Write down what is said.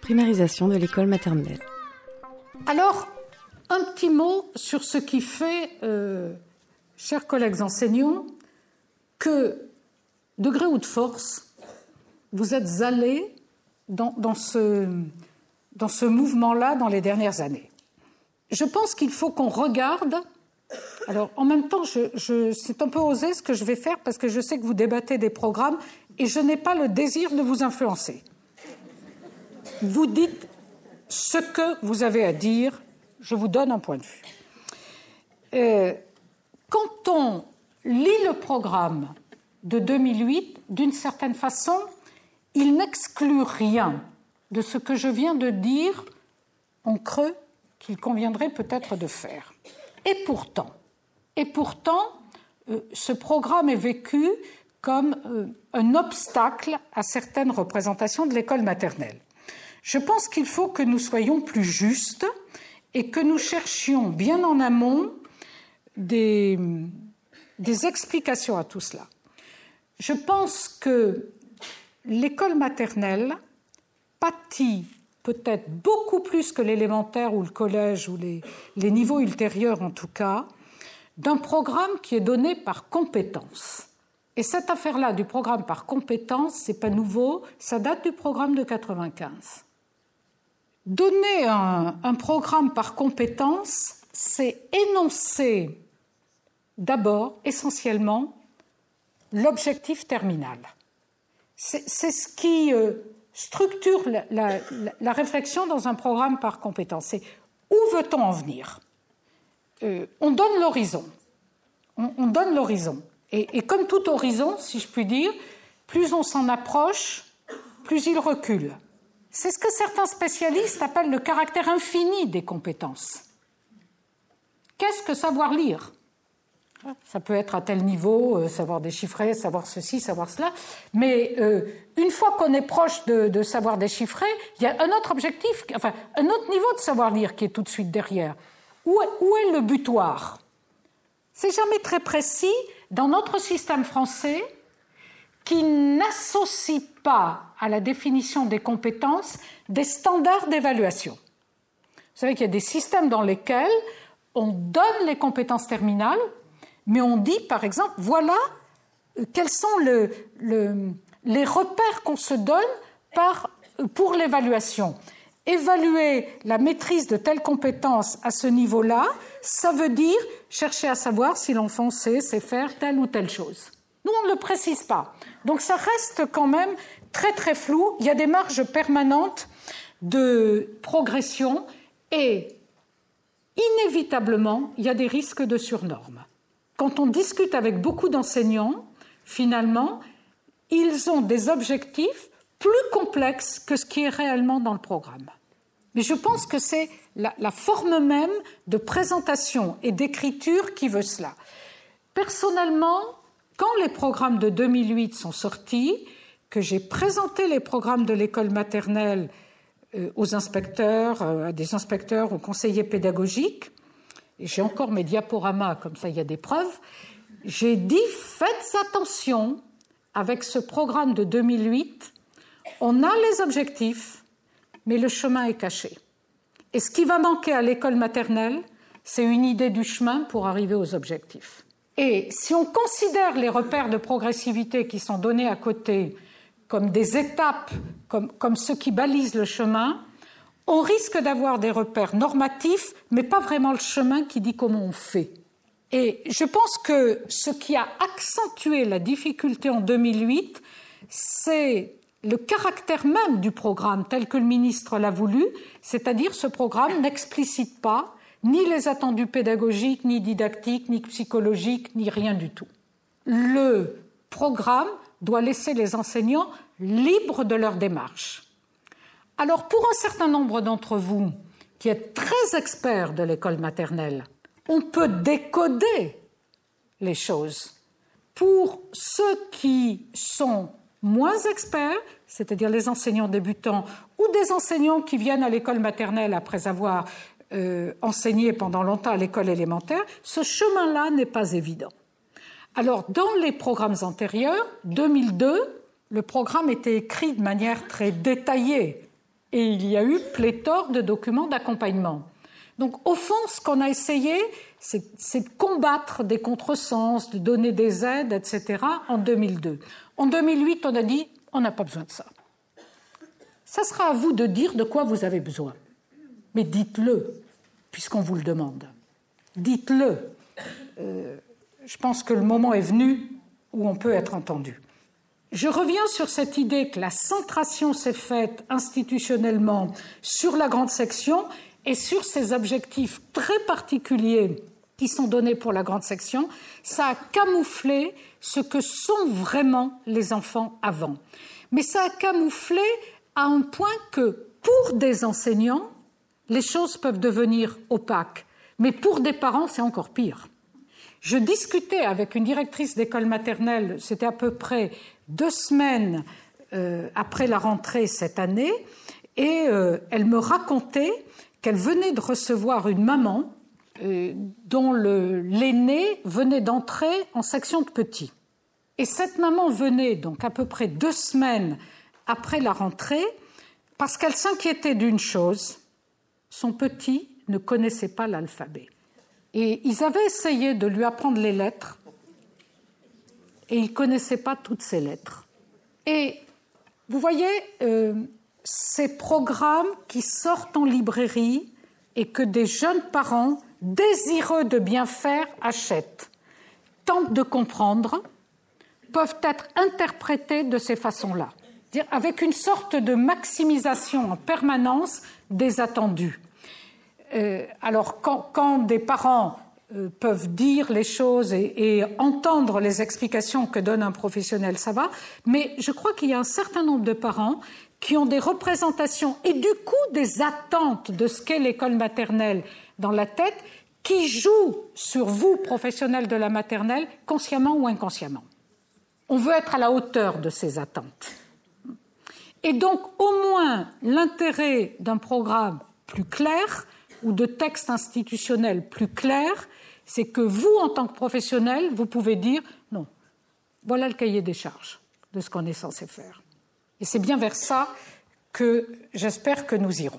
Primarisation de l'école maternelle. Alors, un petit mot sur ce qui fait, euh, chers collègues enseignants, que, de gré ou de force, vous êtes allés dans, ce, mouvement-là dans les dernières années. Je pense qu'il faut qu'on regarde. Alors, en même temps, je, je, c'est un peu osé ce que je vais faire parce que je sais que vous débattez des programmes et je n'ai pas le désir de vous influencer. Vous dites ce que vous avez à dire je vous donne un point de vue. Euh, quand on lit le programme de 2008, d'une certaine façon, il n'exclut rien de ce que je viens de dire en creux qu'il conviendrait peut-être de faire. Et pourtant, et pourtant, euh, ce programme est vécu comme euh, un obstacle à certaines représentations de l'école maternelle. Je pense qu'il faut que nous soyons plus justes et que nous cherchions bien en amont des, explications à tout cela. Je pense que l'école maternelle pâtit peut-être beaucoup plus que l'élémentaire ou le collège ou les, les, niveaux ultérieurs en tout cas, d'un programme qui est donné par compétence. Et cette affaire-là du programme par compétence, c'est pas nouveau, ça date du programme de 95. Donner un, programme par compétence, c'est énoncer d'abord, essentiellement, l'objectif terminal. C'est ce qui euh, structure la, réflexion dans un programme par compétence. C'est où veut-on en venir? Euh, On donne l'horizon. On, on, donne l'horizon. Et, comme tout horizon, si je puis dire, plus on s'en approche, plus il recule. C'est ce que certains spécialistes appellent le caractère infini des compétences. Qu'est-ce que savoir lire? Ça peut être à tel niveau, euh, savoir déchiffrer, savoir ceci, savoir cela. Mais euh, une fois qu'on est proche de, savoir déchiffrer, il y a un autre objectif, enfin un autre niveau de savoir lire qui est tout de suite derrière. Où est le butoir? C'est jamais très précis dans notre système français qui n'associe pas à la définition des compétences des standards d'évaluation. Vous savez qu'il y a des systèmes dans lesquels on donne les compétences terminales, mais on dit, par exemple, voilà euh, quels sont le, le, les repères qu'on se donne par, pour l'évaluation. Évaluer la maîtrise de telles compétences à ce niveau-là, ça veut dire chercher à savoir si l'enfant sait faire telle ou telle chose. Nous, on ne le précise pas. Donc ça reste quand même très très flou. Il y a des marges permanentes de progression et inévitablement, il y a des risques de surnormes. Quand on discute avec beaucoup d'enseignants, finalement, ils ont des objectifs plus complexes que ce qui est réellement dans le programme. Mais je pense que c'est la, la, forme même de présentation et d'écriture qui veut cela. Personnellement, quand les programmes de 2008 sont sortis, que j'ai présenté les programmes de l'école maternelle euh, aux inspecteurs, euh, à des inspecteurs, aux conseillers pédagogiques, j'ai encore mes diaporamas, comme ça il y a des preuves, j'ai dit faites attention avec ce programme de 2008, on a les objectifs, mais le chemin est caché. Et ce qui va manquer à l'école maternelle, c'est une idée du chemin pour arriver aux objectifs. Et si on considère les repères de progressivité qui sont donnés à côté comme des étapes, comme, comme ceux qui balisent le chemin, on risque d'avoir des repères normatifs, mais pas vraiment le chemin qui dit comment on fait. Et je pense que ce qui a accentué la difficulté en 2008, c'est le caractère même du programme tel que le ministre l'a voulu, c'est-à-dire ce programme n'explicite pas ni les attendus pédagogiques, ni didactiques, ni psychologiques, ni rien du tout. Le programme doit laisser les enseignants libres de leur démarche. Alors, pour un certain nombre d'entre vous qui êtes très experts de l'école maternelle, on peut décoder les choses. Pour ceux qui sont moins experts, c'est-à-dire les enseignants débutants ou des enseignants qui viennent à l'école maternelle après avoir euh, enseigné pendant longtemps à l'école élémentaire, ce chemin-là n'est pas évident. Alors, dans les programmes antérieurs, 2002, le programme était écrit de manière très détaillée et il y a eu pléthore de documents d'accompagnement. Donc, au fond, ce qu'on a essayé, c'est de combattre des contresens, de donner des aides, etc., en 2002. En 2008, on a dit on n'a pas besoin de ça. Ça sera à vous de dire de quoi vous avez besoin. Mais dites-le, puisqu'on vous le demande. Dites-le. Euh, je pense que le moment est venu où on peut être entendu. Je reviens sur cette idée que la centration s'est faite institutionnellement sur la grande section et sur ces objectifs très particuliers qui sont donnés pour la grande section, ça a camouflé ce que sont vraiment les enfants avant. Mais ça a camouflé à un point que pour des enseignants, les choses peuvent devenir opaques. Mais pour des parents, c'est encore pire. Je discutais avec une directrice d'école maternelle, c'était à peu près deux semaines euh, après la rentrée cette année, et euh, elle me racontait qu'elle venait de recevoir une maman euh, dont l'aîné venait d'entrer en section de petits. Et cette maman venait donc à peu près deux semaines après la rentrée parce qu'elle s'inquiétait d'une chose, son petit ne connaissait pas l'alphabet. Ils avaient essayé de lui apprendre les lettres et il ne connaissait pas toutes ces lettres. Et vous voyez, euh, ces programmes qui sortent en librairie et que des jeunes parents désireux de bien faire achètent, tentent de comprendre, peuvent être interprétés de ces façons-là, avec une sorte de maximisation en permanence des attendus. Euh, alors, quand, des parents euh, peuvent dire les choses et, entendre les explications que donne un professionnel, ça va, mais je crois qu'il y a un certain nombre de parents qui ont des représentations et du coup des attentes de ce qu'est l'école maternelle dans la tête qui jouent sur vous, professionnels de la maternelle, consciemment ou inconsciemment. On veut être à la hauteur de ces attentes. Et donc, au moins, l'intérêt d'un programme plus clair ou de texte institutionnel plus clair, c'est que vous, en tant que professionnel, vous pouvez dire non, voilà le cahier des charges de ce qu'on est censé faire. Et c'est bien vers ça que j'espère que nous irons.